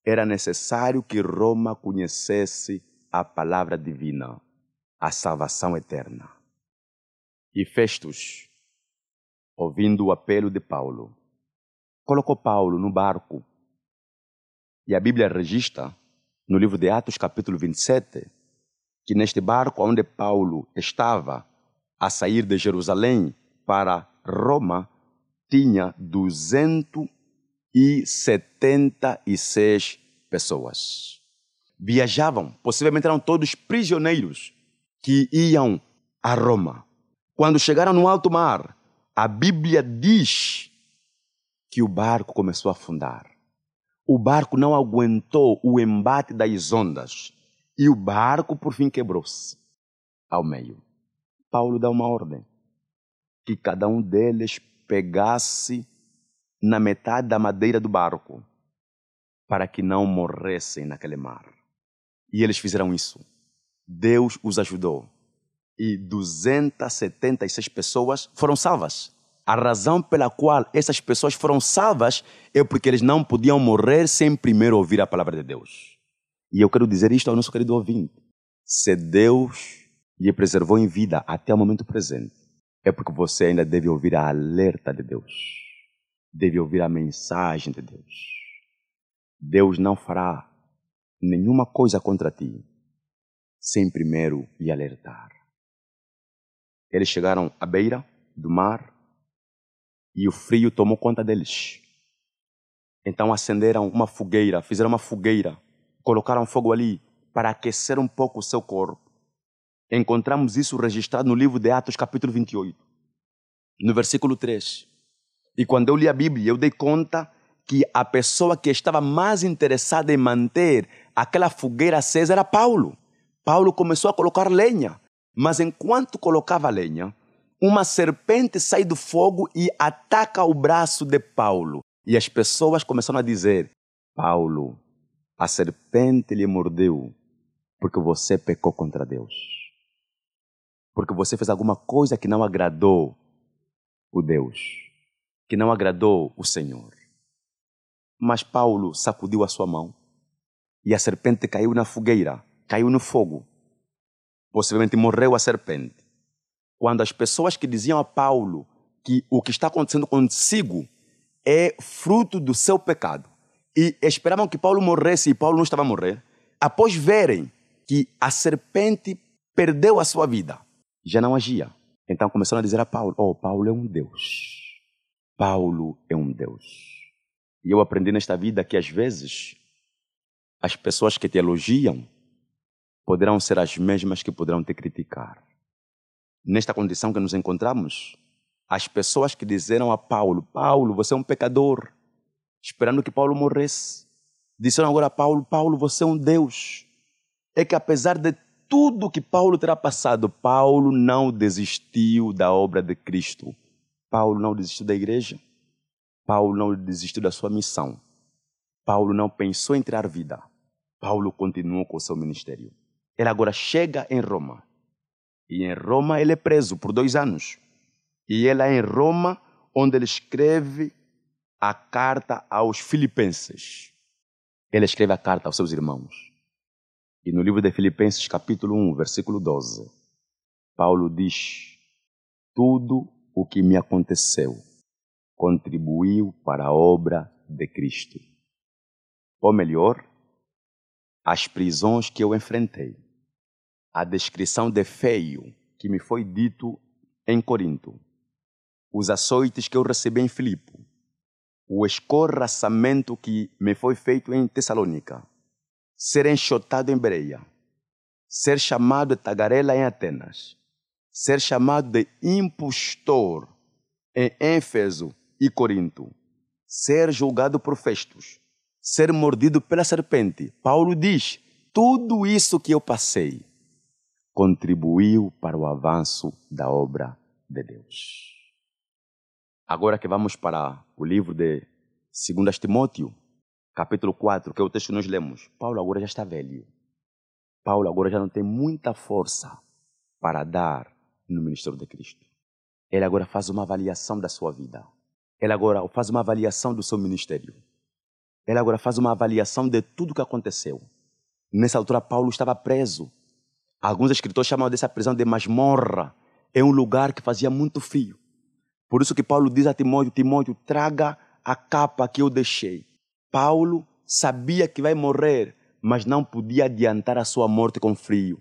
era necessário que Roma conhecesse a palavra divina, a salvação eterna. E Festus, ouvindo o apelo de Paulo, colocou Paulo no barco. E a Bíblia registra, no livro de Atos, capítulo 27, que neste barco onde Paulo estava a sair de Jerusalém para Roma, tinha 276 pessoas. Viajavam, possivelmente eram todos prisioneiros que iam a Roma. Quando chegaram no alto mar, a Bíblia diz que o barco começou a afundar. O barco não aguentou o embate das ondas e o barco, por fim, quebrou-se ao meio. Paulo dá uma ordem: que cada um deles pegasse na metade da madeira do barco, para que não morressem naquele mar. E eles fizeram isso. Deus os ajudou. E 276 pessoas foram salvas. A razão pela qual essas pessoas foram salvas é porque eles não podiam morrer sem primeiro ouvir a palavra de Deus. E eu quero dizer isto ao nosso querido ouvinte. Se Deus lhe preservou em vida até o momento presente, é porque você ainda deve ouvir a alerta de Deus. Deve ouvir a mensagem de Deus. Deus não fará nenhuma coisa contra ti sem primeiro lhe alertar. Eles chegaram à beira do mar e o frio tomou conta deles. Então acenderam uma fogueira, fizeram uma fogueira, colocaram fogo ali para aquecer um pouco o seu corpo. Encontramos isso registrado no livro de Atos, capítulo 28, no versículo 3. E quando eu li a Bíblia, eu dei conta que a pessoa que estava mais interessada em manter aquela fogueira acesa era Paulo. Paulo começou a colocar lenha, mas enquanto colocava lenha, uma serpente sai do fogo e ataca o braço de Paulo. E as pessoas começaram a dizer: Paulo, a serpente lhe mordeu porque você pecou contra Deus. Porque você fez alguma coisa que não agradou o Deus, que não agradou o Senhor. Mas Paulo sacudiu a sua mão e a serpente caiu na fogueira, caiu no fogo. Possivelmente morreu a serpente. Quando as pessoas que diziam a Paulo que o que está acontecendo consigo é fruto do seu pecado e esperavam que Paulo morresse e Paulo não estava a morrer, após verem que a serpente perdeu a sua vida, já não agia. Então começaram a dizer a Paulo: Oh, Paulo é um Deus. Paulo é um Deus. E eu aprendi nesta vida que às vezes as pessoas que te elogiam poderão ser as mesmas que poderão te criticar. Nesta condição que nos encontramos, as pessoas que disseram a Paulo: Paulo, você é um pecador, esperando que Paulo morresse, disseram agora a Paulo: Paulo, você é um Deus. É que apesar de tudo que Paulo terá passado, Paulo não desistiu da obra de Cristo. Paulo não desistiu da igreja. Paulo não desistiu da sua missão. Paulo não pensou em tirar vida. Paulo continuou com o seu ministério. Ele agora chega em Roma. E em Roma ele é preso por dois anos. E é em Roma onde ele escreve a carta aos Filipenses. Ele escreve a carta aos seus irmãos. E no livro de Filipenses, capítulo 1, versículo 12, Paulo diz: Tudo o que me aconteceu contribuiu para a obra de Cristo. Ou melhor, as prisões que eu enfrentei, a descrição de feio que me foi dito em Corinto, os açoites que eu recebi em Filipe, o escorraçamento que me foi feito em Tessalônica, ser enxotado em Bereia, ser chamado de tagarela em Atenas, ser chamado de impostor em Éfeso e Corinto, ser julgado por Festos, ser mordido pela serpente. Paulo diz: tudo isso que eu passei contribuiu para o avanço da obra de Deus. Agora que vamos para o livro de 2 Timóteo, capítulo 4, que é o texto que nós lemos. Paulo agora já está velho. Paulo agora já não tem muita força para dar no ministério de Cristo. Ele agora faz uma avaliação da sua vida. Ele agora faz uma avaliação do seu ministério. Ele agora faz uma avaliação de tudo que aconteceu. Nessa altura, Paulo estava preso. Alguns escritores chamam dessa prisão de masmorra. É um lugar que fazia muito frio. Por isso que Paulo diz a Timóteo: Timóteo, traga a capa que eu deixei. Paulo sabia que vai morrer, mas não podia adiantar a sua morte com frio.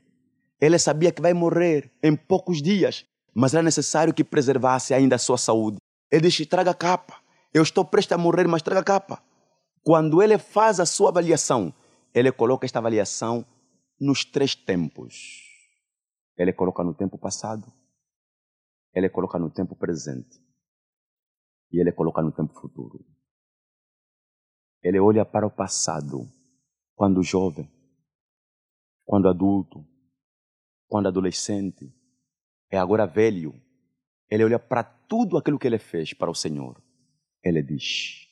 Ele sabia que vai morrer em poucos dias, mas era necessário que preservasse ainda a sua saúde. Ele disse: traga a capa. Eu estou prestes a morrer, mas traga a capa. Quando ele faz a sua avaliação, ele coloca esta avaliação nos três tempos. Ele coloca no tempo passado, ele coloca no tempo presente e ele coloca no tempo futuro. Ele olha para o passado, quando jovem, quando adulto, quando adolescente, é agora velho. Ele olha para tudo aquilo que ele fez para o Senhor. Ele diz: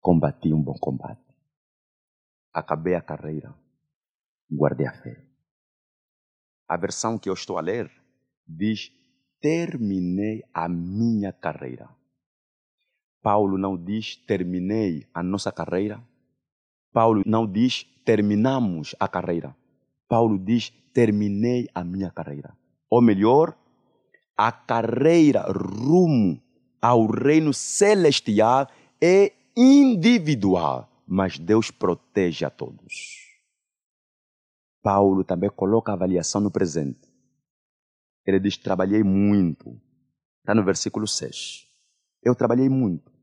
Combati um bom combate, acabei a carreira, guardei a fé. A versão que eu estou a ler diz: Terminei a minha carreira. Paulo não diz terminei a nossa carreira. Paulo não diz terminamos a carreira. Paulo diz terminei a minha carreira. Ou melhor, a carreira rumo ao reino celestial é individual, mas Deus protege a todos. Paulo também coloca a avaliação no presente. Ele diz: Trabalhei muito. Está no versículo 6. Eu trabalhei muito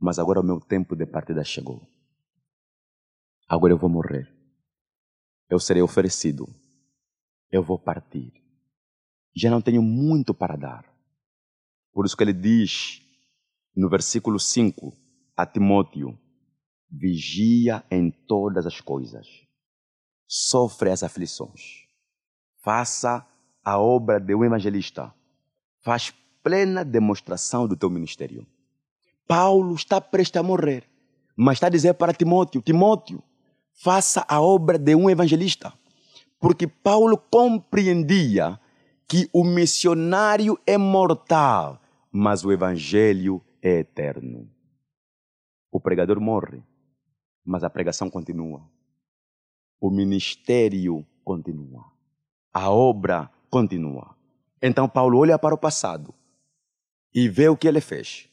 mas agora o meu tempo de partida chegou. Agora eu vou morrer. Eu serei oferecido. Eu vou partir. Já não tenho muito para dar. Por isso que ele diz no versículo 5 a Timóteo: vigia em todas as coisas, sofre as aflições, faça a obra de um evangelista, faz plena demonstração do teu ministério. Paulo está prestes a morrer, mas está a dizer para Timóteo: Timóteo, faça a obra de um evangelista. Porque Paulo compreendia que o missionário é mortal, mas o evangelho é eterno. O pregador morre, mas a pregação continua. O ministério continua. A obra continua. Então Paulo olha para o passado e vê o que ele fez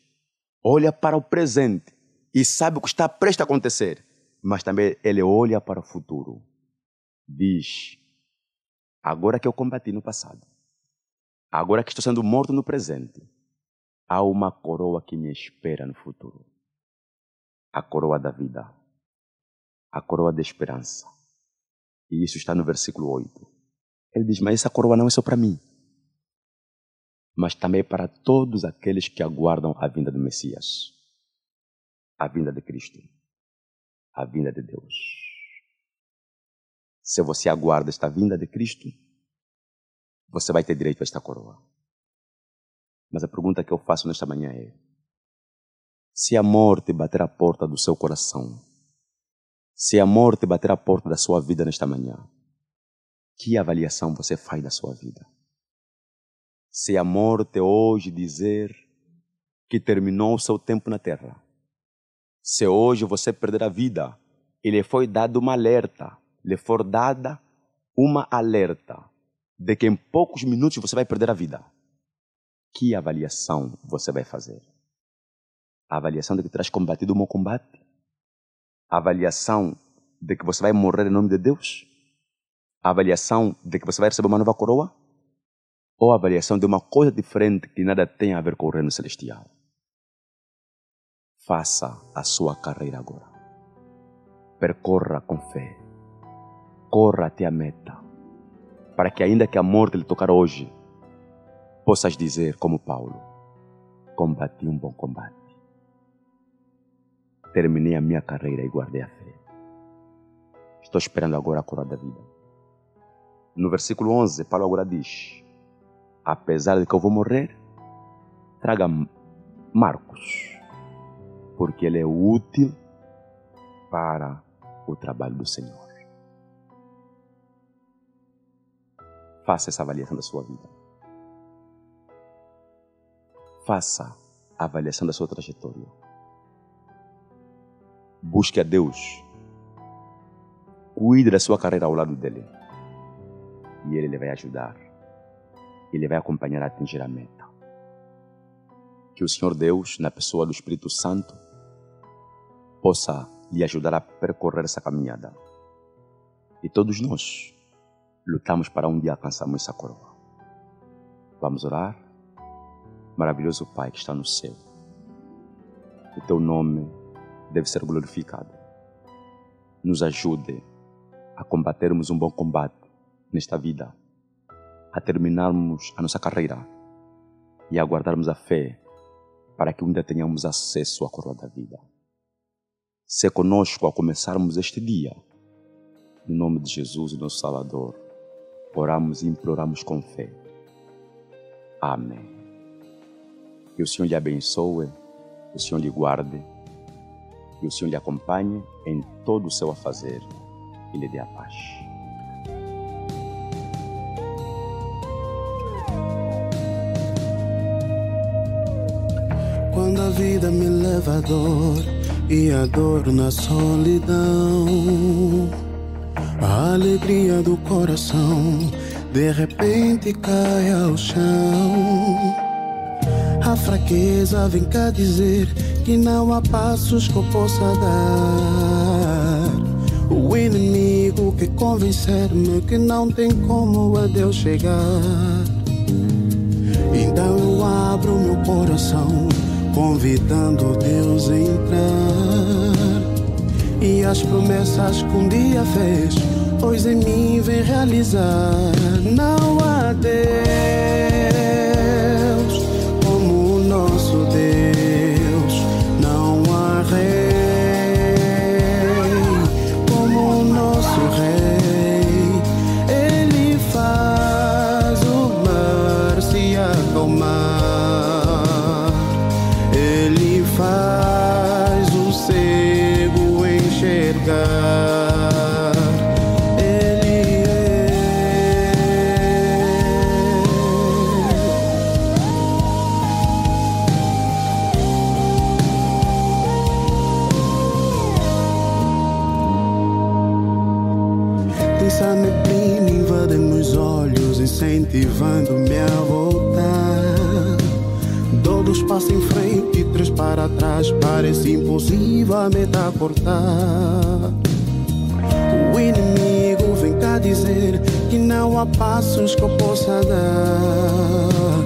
olha para o presente e sabe o que está prestes a acontecer, mas também ele olha para o futuro. Diz: agora que eu combati no passado, agora que estou sendo morto no presente, há uma coroa que me espera no futuro a coroa da vida, a coroa da esperança. E isso está no versículo 8. Ele diz: Mas essa coroa não é só para mim mas também para todos aqueles que aguardam a vinda do Messias, a vinda de Cristo, a vinda de Deus. Se você aguarda esta vinda de Cristo, você vai ter direito a esta coroa. Mas a pergunta que eu faço nesta manhã é: se a morte bater a porta do seu coração, se a morte bater a porta da sua vida nesta manhã, que avaliação você faz da sua vida? se a morte hoje dizer que terminou o seu tempo na terra, se hoje você perder a vida e lhe foi dado uma alerta, lhe for dada uma alerta de que em poucos minutos você vai perder a vida, que avaliação você vai fazer? A avaliação de que terás combatido o meu combate? A avaliação de que você vai morrer em nome de Deus? A avaliação de que você vai receber uma nova coroa? ou avaliação de uma coisa diferente que nada tem a ver com o reino celestial. Faça a sua carreira agora. Percorra com fé. Corra até a meta. Para que, ainda que a morte lhe tocar hoje, possas dizer, como Paulo: Combati um bom combate. Terminei a minha carreira e guardei a fé. Estou esperando agora a coroa da vida. No versículo 11, Paulo agora diz: apesar de que eu vou morrer, traga Marcos, porque ele é útil para o trabalho do Senhor. Faça essa avaliação da sua vida. Faça a avaliação da sua trajetória. Busque a Deus. Cuide da sua carreira ao lado dele. E ele lhe vai ajudar. Ele vai acompanhar a atingir a meta. Que o Senhor Deus, na pessoa do Espírito Santo, possa lhe ajudar a percorrer essa caminhada. E todos nós lutamos para um dia alcançarmos essa coroa. Vamos orar? Maravilhoso Pai que está no céu. O teu nome deve ser glorificado. Nos ajude a combatermos um bom combate nesta vida, a terminarmos a nossa carreira e a guardarmos a fé para que dia tenhamos acesso à coroa da vida. Se conosco a começarmos este dia, no nome de Jesus, nosso Salvador, oramos e imploramos com fé. Amém. Que o Senhor lhe abençoe, o Senhor lhe guarde, e o Senhor lhe acompanhe em todo o seu afazer e lhe dê a paz.
Quando a vida me leva a dor e a dor na solidão, a alegria do coração de repente cai ao chão. A fraqueza vem cá dizer que não há passos que eu possa dar. O inimigo quer convencer-me que não tem como a Deus chegar. Então eu abro meu coração, convidando Deus a entrar. E as promessas que um dia fez, hoje em mim vem realizar. Não há Deus três para trás, parece impossível a meta cortar. O inimigo vem cá dizer que não há passos que eu possa dar.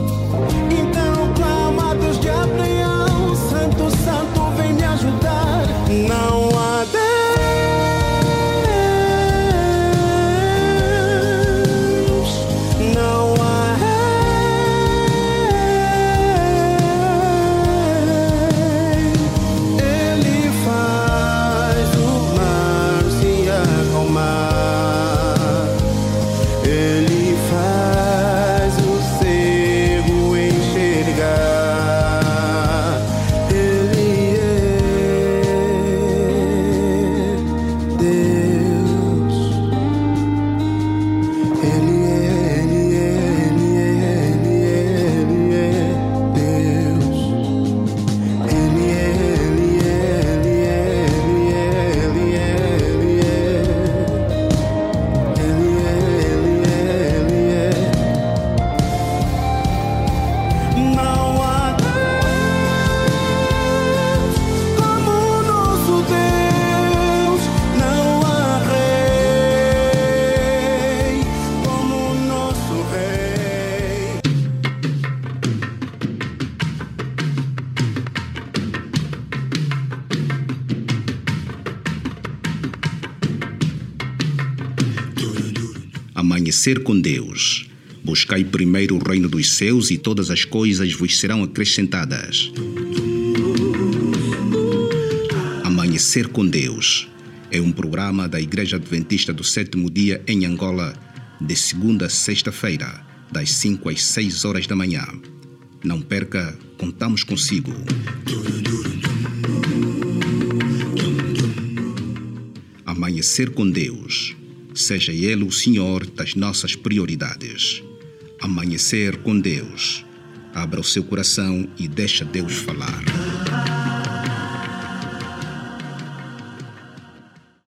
Amanhecer com Deus. Buscai primeiro o reino dos céus e todas as coisas vos serão acrescentadas. Amanhecer com Deus é um programa da Igreja Adventista do Sétimo Dia em Angola, de segunda a sexta-feira, das 5 às 6 horas da manhã. Não perca, contamos consigo. Amanhecer com Deus. Seja Ele o Senhor das nossas prioridades. Amanhecer com Deus. Abra o seu coração e deixa Deus falar.